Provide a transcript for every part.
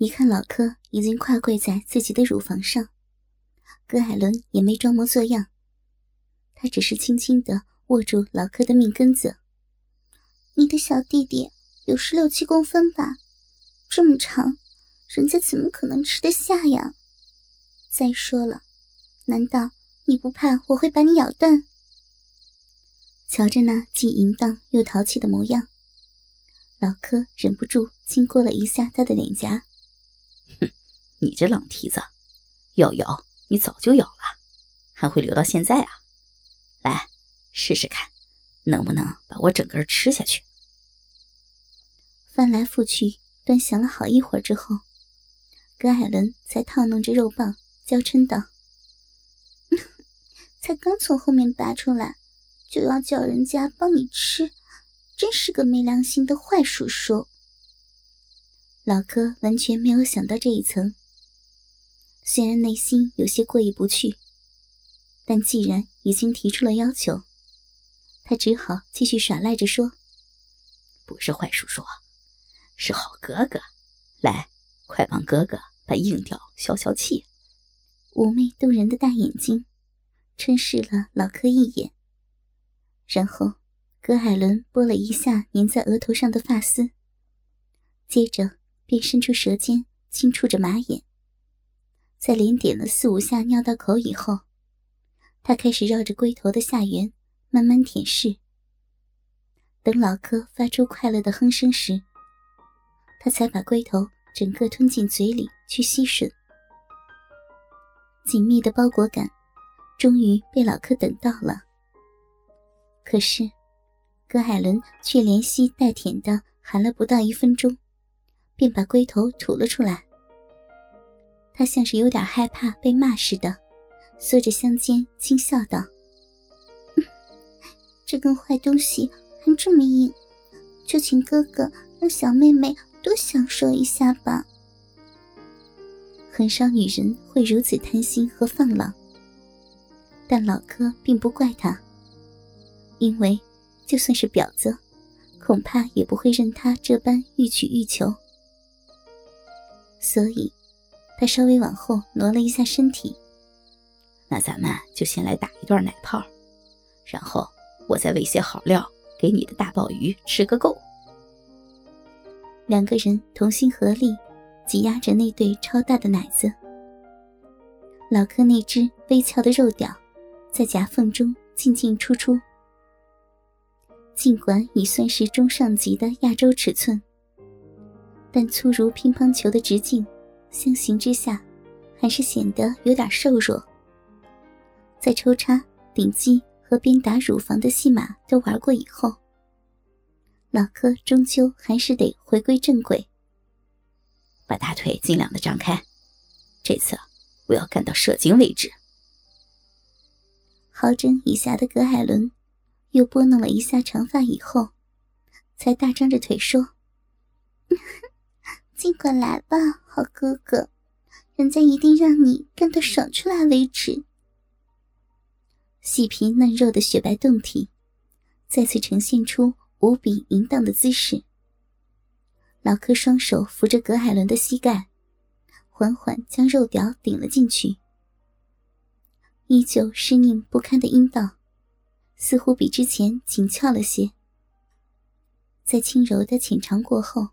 一看老柯已经跨跪在自己的乳房上，葛海伦也没装模作样，他只是轻轻的握住老柯的命根子。你的小弟弟有十六七公分吧？这么长，人家怎么可能吃得下呀？再说了，难道你不怕我会把你咬断？瞧着那既淫荡又淘气的模样，老柯忍不住亲过了一下他的脸颊。哼，你这老蹄子，要咬你早就咬了，还会留到现在啊？来，试试看，能不能把我整个吃下去？翻来覆去。端详了好一会儿之后，葛艾伦才套弄着肉棒，娇嗔道：“ 才刚从后面拔出来，就要叫人家帮你吃，真是个没良心的坏叔叔。”老柯完全没有想到这一层，虽然内心有些过意不去，但既然已经提出了要求，他只好继续耍赖着说：“不是坏叔叔。”是好哥哥，来，快帮哥哥把硬吊消消气。妩媚动人的大眼睛，嗔视了老柯一眼，然后葛海伦拨了一下粘在额头上的发丝，接着便伸出舌尖轻触着马眼。在连点了四五下尿道口以后，他开始绕着龟头的下缘慢慢舔舐。等老柯发出快乐的哼声时，他才把龟头整个吞进嘴里去吸吮，紧密的包裹感终于被老柯等到了。可是，葛海伦却连吸带舔的含了不到一分钟，便把龟头吐了出来。他像是有点害怕被骂似的，缩着香肩轻笑道：“这根坏东西还这么硬，就请哥哥让小妹妹。”多享受一下吧。很少女人会如此贪心和放浪，但老哥并不怪她，因为就算是婊子，恐怕也不会任他这般欲取欲求。所以，他稍微往后挪了一下身体。那咱们就先来打一段奶泡，然后我再喂些好料给你的大鲍鱼吃个够。两个人同心合力，挤压着那对超大的奶子。老柯那只微翘的肉屌，在夹缝中进进出出。尽管已算是中上级的亚洲尺寸，但粗如乒乓球的直径，相形之下，还是显得有点瘦弱。在抽插、顶击和鞭打乳房的戏码都玩过以后。老柯终究还是得回归正轨，把大腿尽量的张开，这次我要干到射精为止。好整以暇的葛海伦又拨弄了一下长发以后，才大张着腿说：“尽管来吧，好哥哥，人家一定让你干到爽出来为止。”细皮嫩肉的雪白胴体再次呈现出。无比淫荡的姿势，老柯双手扶着葛海伦的膝盖，缓缓将肉屌顶了进去。依旧湿腻不堪的阴道，似乎比之前紧俏了些。在轻柔的浅尝过后，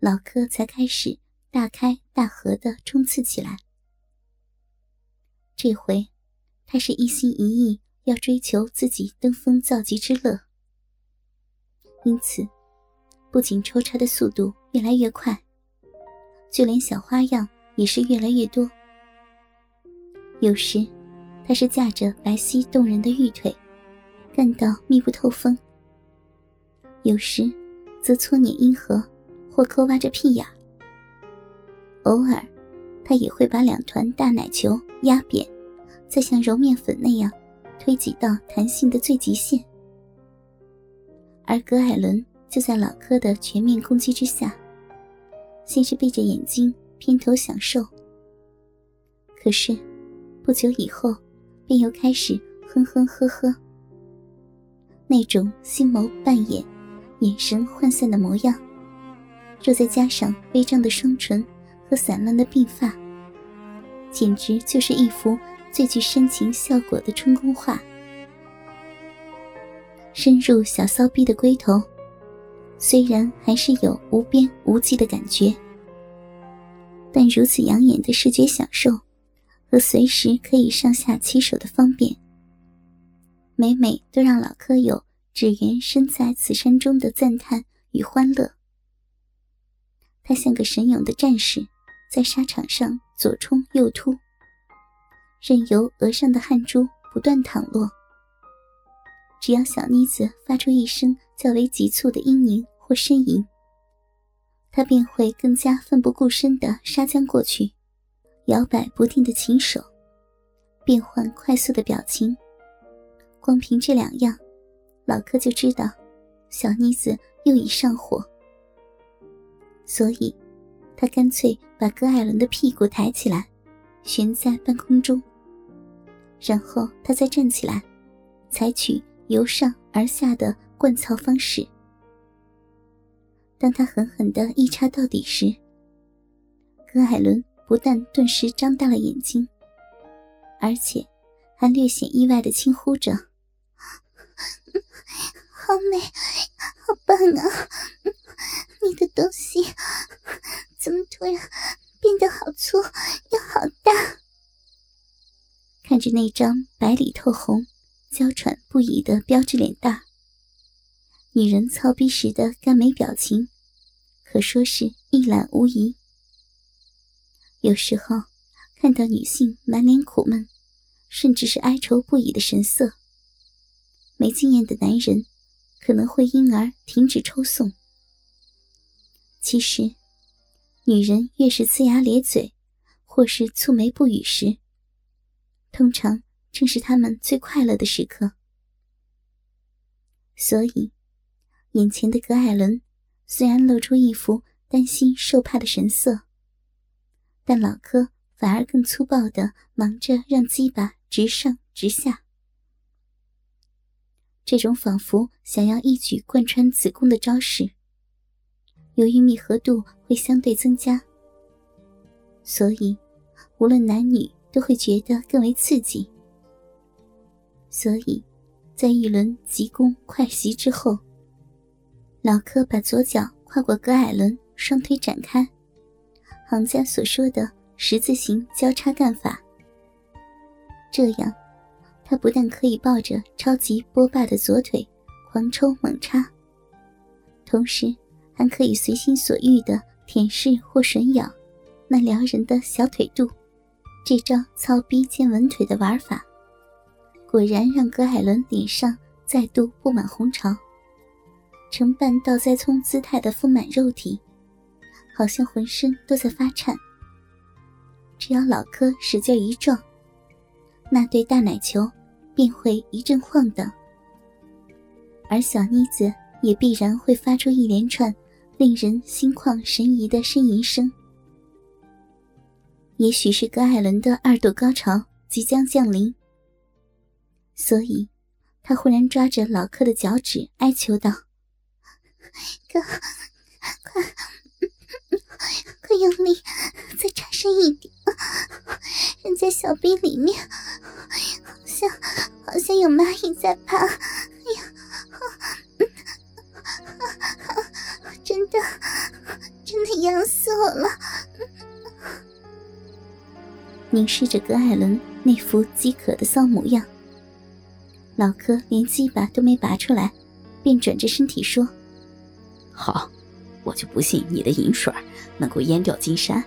老柯才开始大开大合的冲刺起来。这回，他是一心一意要追求自己登峰造极之乐。因此，不仅抽插的速度越来越快，就连小花样也是越来越多。有时，他是架着白皙动人的玉腿，干到密不透风；有时，则搓捻阴核，或抠挖着屁眼。偶尔，他也会把两团大奶球压扁，再像揉面粉那样推挤到弹性的最极限。而葛艾伦就在老柯的全面攻击之下，先是闭着眼睛偏头享受，可是不久以后，便又开始哼哼呵呵。那种星眸半掩、眼神涣散的模样，若再加上微张的双唇和散乱的鬓发，简直就是一幅最具煽情效果的春宫画。深入小骚逼的龟头，虽然还是有无边无际的感觉，但如此养眼的视觉享受和随时可以上下其手的方便，每每都让老柯有只缘身在此山中的赞叹与欢乐。他像个神勇的战士，在沙场上左冲右突，任由额上的汗珠不断淌落。只要小妮子发出一声较为急促的嘤咛或呻吟，他便会更加奋不顾身地杀将过去，摇摆不定的琴手，变换快速的表情。光凭这两样，老柯就知道小妮子又已上火。所以，他干脆把葛艾伦的屁股抬起来，悬在半空中，然后他再站起来，采取。由上而下的灌槽方式。当他狠狠的一插到底时，葛艾伦不但顿时张大了眼睛，而且还略显意外的轻呼着：“好美，好棒啊！你的东西怎么突然变得好粗又好大？”看着那张白里透红。娇喘不已的标致脸蛋，女人操逼时的干美表情，可说是一览无遗。有时候看到女性满脸苦闷，甚至是哀愁不已的神色，没经验的男人可能会因而停止抽送。其实，女人越是呲牙咧嘴，或是蹙眉不语时，通常。正是他们最快乐的时刻，所以，眼前的葛艾伦虽然露出一副担心受怕的神色，但老柯反而更粗暴的忙着让鸡巴直上直下。这种仿佛想要一举贯穿子宫的招式，由于密合度会相对增加，所以无论男女都会觉得更为刺激。所以，在一轮急攻快袭之后，老柯把左脚跨过葛艾伦，双腿展开，行家所说的十字形交叉干法。这样，他不但可以抱着超级波霸的左腿狂抽猛插，同时还可以随心所欲的舔舐或吮咬那撩人的小腿肚。这招操逼兼稳腿的玩法。果然让葛海伦脸上再度布满红潮，呈半倒栽葱姿态的丰满肉体，好像浑身都在发颤。只要老柯使劲一撞，那对大奶球便会一阵晃荡，而小妮子也必然会发出一连串令人心旷神怡的呻吟声。也许是葛海伦的二度高潮即将降临。所以，他忽然抓着老柯的脚趾，哀求道：“哥，快，快用力，再插深一点！人家小臂里面好像好像有蚂蚁在爬，哎呀，真的真的痒死我了！”凝视着葛艾伦那副饥渴的骚模样。老柯连鸡巴都没拔出来，便转着身体说：“好，我就不信你的银水能够淹掉金山。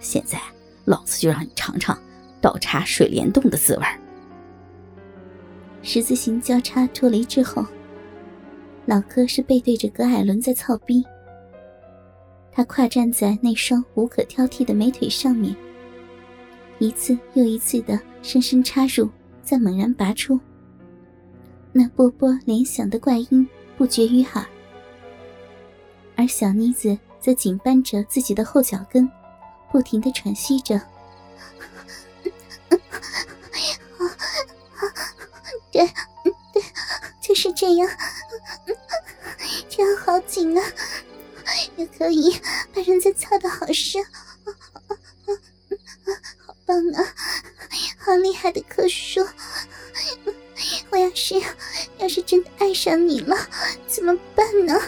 现在，老子就让你尝尝倒插水帘洞的滋味。”十字形交叉脱离之后，老柯是背对着葛艾伦在操逼。他跨站在那双无可挑剔的美腿上面，一次又一次的深深插入，再猛然拔出。那波波连响的怪音不绝于耳，而小妮子则紧扳着自己的后脚跟，不停的喘息着。对，对，就是这样，这样好紧啊！也可以把人家操的好深，好棒啊！好厉害的棵树！要是要是真的爱上你了，怎么办呢？